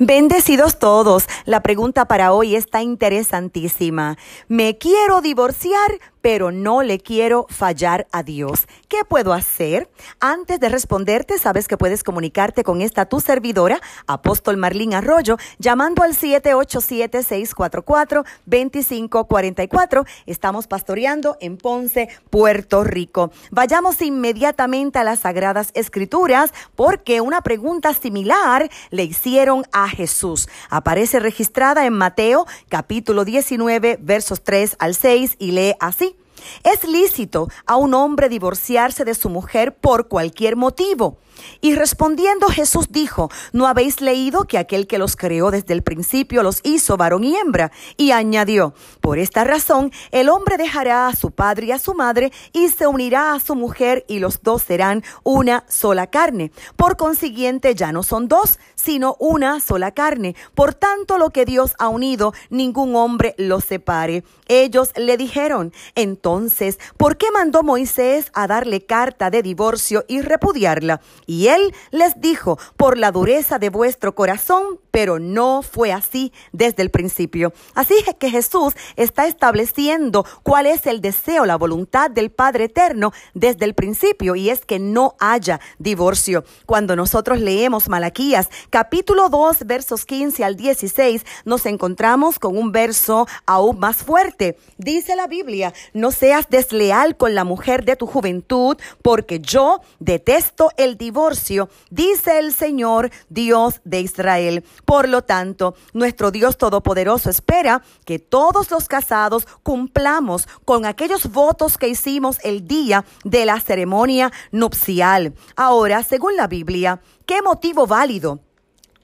Bendecidos todos. La pregunta para hoy está interesantísima. Me quiero divorciar, pero no le quiero fallar a Dios. ¿Qué puedo hacer? Antes de responderte, sabes que puedes comunicarte con esta tu servidora, Apóstol Marlín Arroyo, llamando al 787-644-2544. Estamos pastoreando en Ponce, Puerto Rico. Vayamos inmediatamente a las Sagradas Escrituras porque una pregunta similar le hicieron a Jesús. Aparece registrada en Mateo capítulo 19 versos 3 al 6 y lee así. Es lícito a un hombre divorciarse de su mujer por cualquier motivo. Y respondiendo Jesús dijo, ¿no habéis leído que aquel que los creó desde el principio los hizo varón y hembra? Y añadió, por esta razón el hombre dejará a su padre y a su madre y se unirá a su mujer y los dos serán una sola carne. Por consiguiente ya no son dos, sino una sola carne. Por tanto lo que Dios ha unido, ningún hombre lo separe. Ellos le dijeron, entonces, ¿por qué mandó Moisés a darle carta de divorcio y repudiarla? Y él les dijo, por la dureza de vuestro corazón, pero no fue así desde el principio. Así es que Jesús está estableciendo cuál es el deseo, la voluntad del Padre Eterno desde el principio, y es que no haya divorcio. Cuando nosotros leemos Malaquías capítulo 2, versos 15 al 16, nos encontramos con un verso aún más fuerte. Dice la Biblia, no seas desleal con la mujer de tu juventud, porque yo detesto el divorcio, dice el Señor Dios de Israel. Por lo tanto, nuestro Dios Todopoderoso espera que todos los casados cumplamos con aquellos votos que hicimos el día de la ceremonia nupcial. Ahora, según la Biblia, ¿qué motivo válido?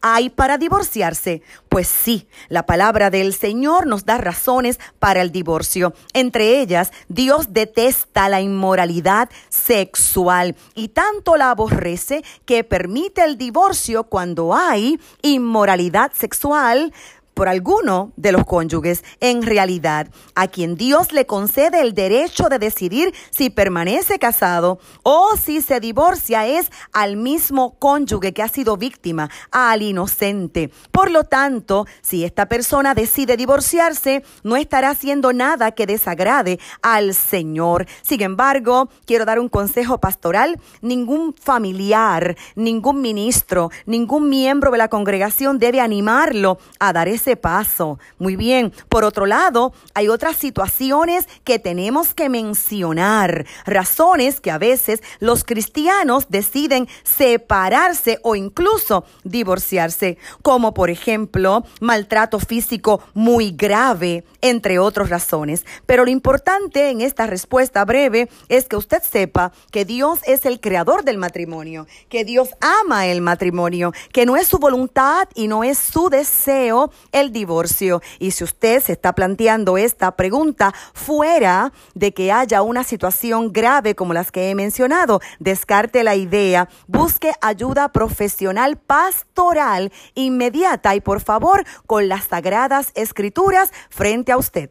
Hay para divorciarse? Pues sí, la palabra del Señor nos da razones para el divorcio. Entre ellas, Dios detesta la inmoralidad sexual y tanto la aborrece que permite el divorcio cuando hay inmoralidad sexual por alguno de los cónyuges. En realidad, a quien Dios le concede el derecho de decidir si permanece casado o si se divorcia es al mismo cónyuge que ha sido víctima, al inocente. Por lo tanto, si esta persona decide divorciarse, no estará haciendo nada que desagrade al Señor. Sin embargo, quiero dar un consejo pastoral. Ningún familiar, ningún ministro, ningún miembro de la congregación debe animarlo a dar ese paso. Muy bien. Por otro lado, hay otras situaciones que tenemos que mencionar, razones que a veces los cristianos deciden separarse o incluso divorciarse, como por ejemplo maltrato físico muy grave, entre otras razones. Pero lo importante en esta respuesta breve es que usted sepa que Dios es el creador del matrimonio, que Dios ama el matrimonio, que no es su voluntad y no es su deseo el divorcio. Y si usted se está planteando esta pregunta fuera de que haya una situación grave como las que he mencionado, descarte la idea, busque ayuda profesional pastoral inmediata y por favor con las sagradas escrituras frente a usted.